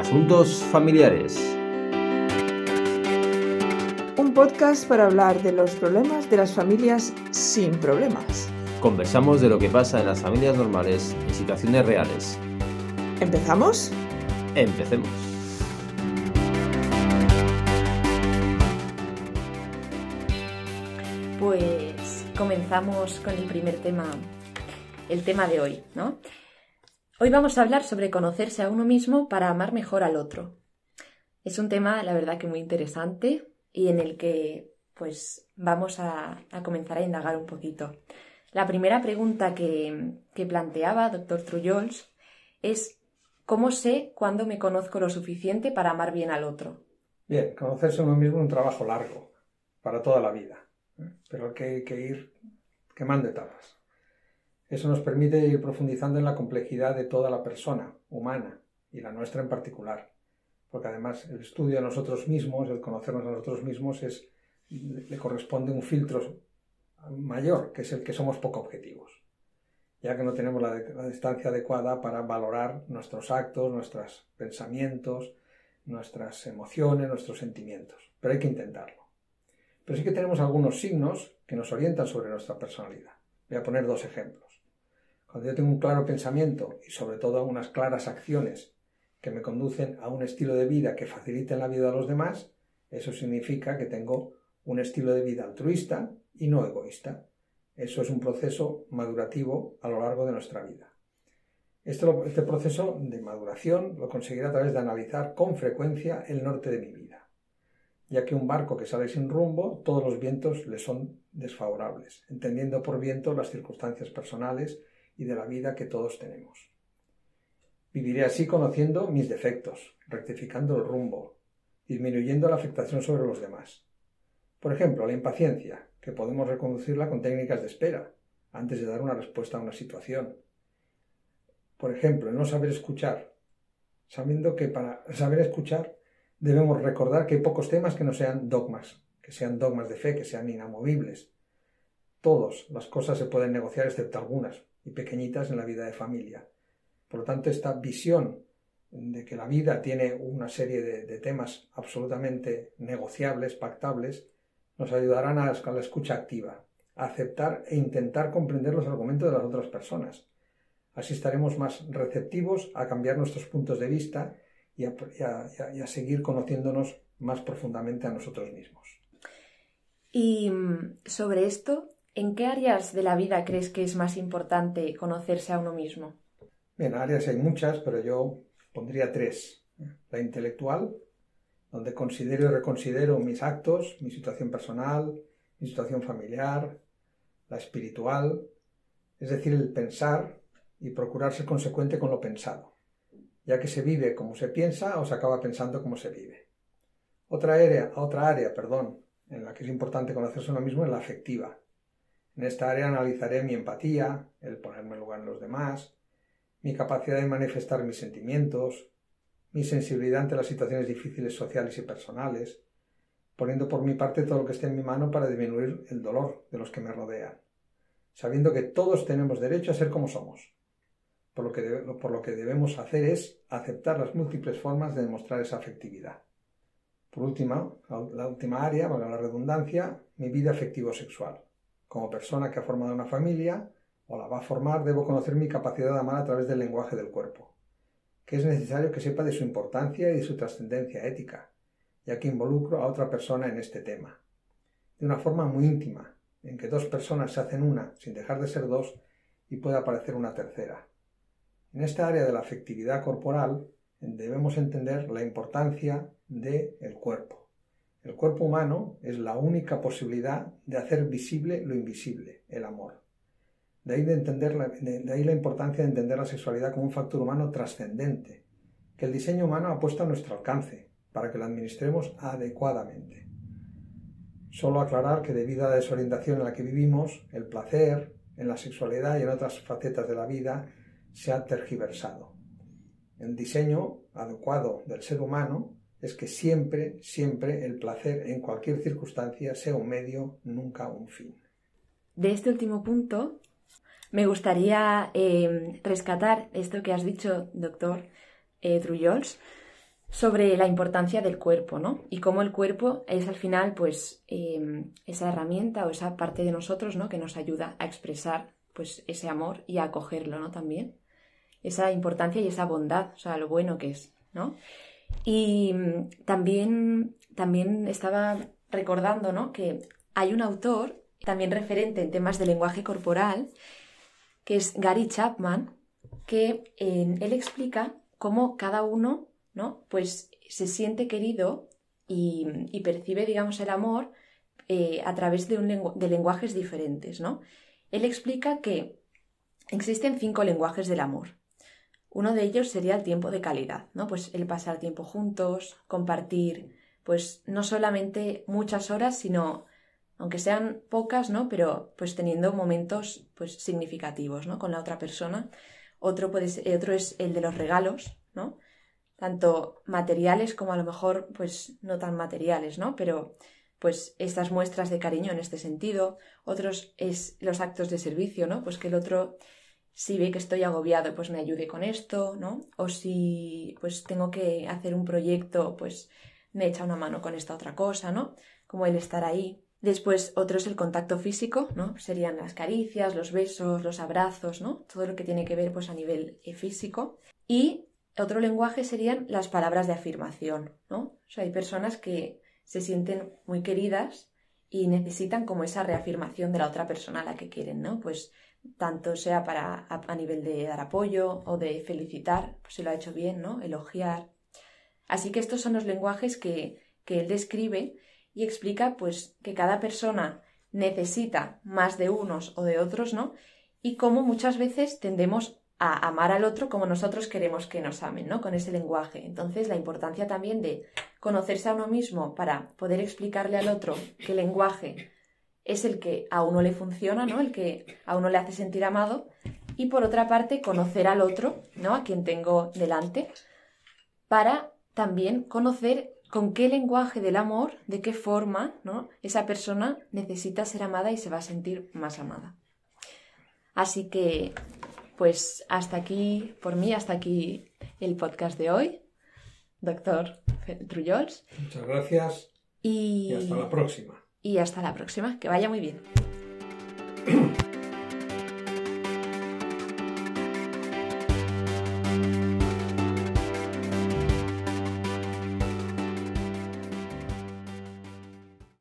Asuntos familiares. Un podcast para hablar de los problemas de las familias sin problemas. Conversamos de lo que pasa en las familias normales en situaciones reales. ¿Empezamos? Empecemos. Pues comenzamos con el primer tema, el tema de hoy, ¿no? Hoy vamos a hablar sobre conocerse a uno mismo para amar mejor al otro. Es un tema, la verdad, que muy interesante y en el que, pues, vamos a, comenzar a indagar un poquito. La primera pregunta que, que planteaba doctor Trullols es ¿cómo sé cuándo me conozco lo suficiente para amar bien al otro? Bien, conocerse a uno mismo es un trabajo largo, para toda la vida, ¿eh? pero que hay que ir quemando etapas. Eso nos permite ir profundizando en la complejidad de toda la persona humana y la nuestra en particular, porque además el estudio de nosotros mismos, el conocernos a nosotros mismos, es, le corresponde un filtro mayor, que es el que somos poco objetivos, ya que no tenemos la, la distancia adecuada para valorar nuestros actos, nuestros pensamientos, nuestras emociones, nuestros sentimientos, pero hay que intentarlo. Pero sí que tenemos algunos signos que nos orientan sobre nuestra personalidad. Voy a poner dos ejemplos. Cuando yo tengo un claro pensamiento y sobre todo unas claras acciones que me conducen a un estilo de vida que facilite la vida de los demás, eso significa que tengo un estilo de vida altruista y no egoísta. Eso es un proceso madurativo a lo largo de nuestra vida. Este, este, proceso de maduración lo conseguiré a través de analizar con frecuencia el norte de mi vida, ya que un barco que sale sin rumbo, todos los vientos le son desfavorables, entendiendo por viento las circunstancias personales y de la vida que todos tenemos. Viviré así conociendo mis defectos, rectificando el rumbo, disminuyendo la afectación sobre los demás. Por ejemplo, la impaciencia, que podemos reconducirla con técnicas de espera, antes de dar una respuesta a una situación. Por ejemplo, el no saber escuchar, sabiendo que para saber escuchar debemos recordar que hay pocos temas que no sean dogmas, que sean dogmas de fe, que sean inamovibles. Todas las cosas se pueden negociar excepto algunas, y pequeñitas en la vida de familia. Por lo tanto, esta visión de que la vida tiene una serie de, temas absolutamente negociables, pactables, nos ayudarán a la escucha activa, a aceptar e intentar comprender los argumentos de las otras personas. Así estaremos más receptivos a cambiar nuestros puntos de vista y a, y a, y a seguir conociéndonos más profundamente a nosotros mismos. Y sobre esto, ¿en qué áreas de la vida crees que es más importante conocerse a uno mismo? Bien, áreas hay muchas, pero yo pondría tres. La intelectual, donde considero y reconsidero mis actos, mi situación personal, mi situación familiar, la espiritual, es decir, el pensar y procurar ser consecuente con lo pensado, ya que se vive como se piensa o se acaba pensando como se vive. Otra área, otra área, perdón, en la que es importante conocerse a uno mismo es la afectiva. En esta área analizaré mi empatía, el ponerme en lugar de los demás, mi capacidad de manifestar mis sentimientos, mi sensibilidad ante las situaciones difíciles sociales y personales, poniendo por mi parte todo lo que esté en mi mano para disminuir el dolor de los que me rodean, sabiendo que todos tenemos derecho a ser como somos. Por lo que, por lo que debemos hacer es aceptar las múltiples formas de demostrar esa afectividad. Por último, la última área, valga la redundancia, mi vida afectivo-sexual. Como persona que ha formado una familia o la va a formar, debo conocer mi capacidad de amar a través del lenguaje del cuerpo que es necesario que sepa de su importancia y de su trascendencia ética, ya que involucro a otra persona en este tema, de una forma muy íntima, en que dos personas se hacen una sin dejar de ser dos y puede aparecer una tercera. En esta área de la afectividad corporal debemos entender la importancia del el cuerpo. El cuerpo humano es la única posibilidad de hacer visible lo invisible, el amor. De ahí, la, la importancia de entender la sexualidad como un factor humano trascendente, que el diseño humano ha puesto a nuestro alcance, para que la administremos adecuadamente. Solo aclarar que debido a la desorientación en la que vivimos, el placer, en la sexualidad y en otras facetas de la vida, se ha tergiversado. El diseño adecuado del ser humano es que siempre, siempre el placer en cualquier circunstancia sea un medio, nunca un fin. De este último punto, me gustaría eh, rescatar esto que has dicho, doctor eh, Trullols, sobre la importancia del cuerpo, ¿no? Y cómo el cuerpo es al final, pues, em, esa herramienta o esa parte de nosotros, ¿no? Que nos ayuda a expresar, pues, ese amor y a acogerlo, ¿no? También. Esa importancia y esa bondad, o sea, lo bueno que es, ¿no? Y mm, también, también estaba recordando, ¿no? Que hay un autor, también referente en temas de lenguaje corporal, que es Gary Chapman, que él explica cómo cada uno ¿no? Pues se siente querido y, percibe, digamos, el amor eh, a través de, un de lenguajes diferentes, ¿no? Él explica que existen cinco lenguajes del amor. Uno de ellos sería el tiempo de calidad, ¿no? Pues el pasar tiempo juntos, compartir, pues no solamente muchas horas, sino aunque sean pocas, ¿no? Pero pues teniendo momentos pues significativos, ¿no? Con la otra persona. Otro, puede otro es el de los regalos, ¿no? tanto materiales como a lo mejor pues no tan materiales, ¿no? Pero pues estas muestras de cariño en este sentido, otros es los actos de servicio, ¿no? Pues que el otro si ve que estoy agobiado, pues me ayude con esto, ¿no? O si pues tengo que hacer un proyecto, pues me echa una mano con esta otra cosa, ¿no? Como el estar ahí. Después otro es el contacto físico, ¿no? Serían las caricias, los besos, los abrazos, ¿no? Todo lo que tiene que ver pues a nivel eh, físico. Y otro lenguaje serían las palabras de afirmación, ¿no? O sea, hay personas que se sienten muy queridas y necesitan como esa reafirmación de la otra persona a la que quieren, ¿no? Pues tanto sea para a, nivel de dar apoyo o de felicitar, pues si lo ha hecho bien, ¿no? Elogiar. Así que estos son los lenguajes que, que él describe y explica pues que cada persona necesita más de unos o de otros, ¿no? Y cómo muchas veces tendemos a amar al otro como nosotros queremos que nos amen, ¿no? Con ese lenguaje. Entonces, la importancia también de conocerse a uno mismo para poder explicarle al otro qué lenguaje es el que a uno le funciona, ¿no? El que a uno le hace sentir amado. Y por otra parte, conocer al otro, ¿no? A quien tengo delante, para también conocer con qué lenguaje del amor, de qué forma, ¿no? Esa persona necesita ser amada y se va a sentir más amada. Así que pues hasta aquí, por mí, hasta aquí el podcast de hoy, doctor Trullols. Muchas gracias. Y, y hasta la próxima. Y hasta la próxima. Que vaya muy bien.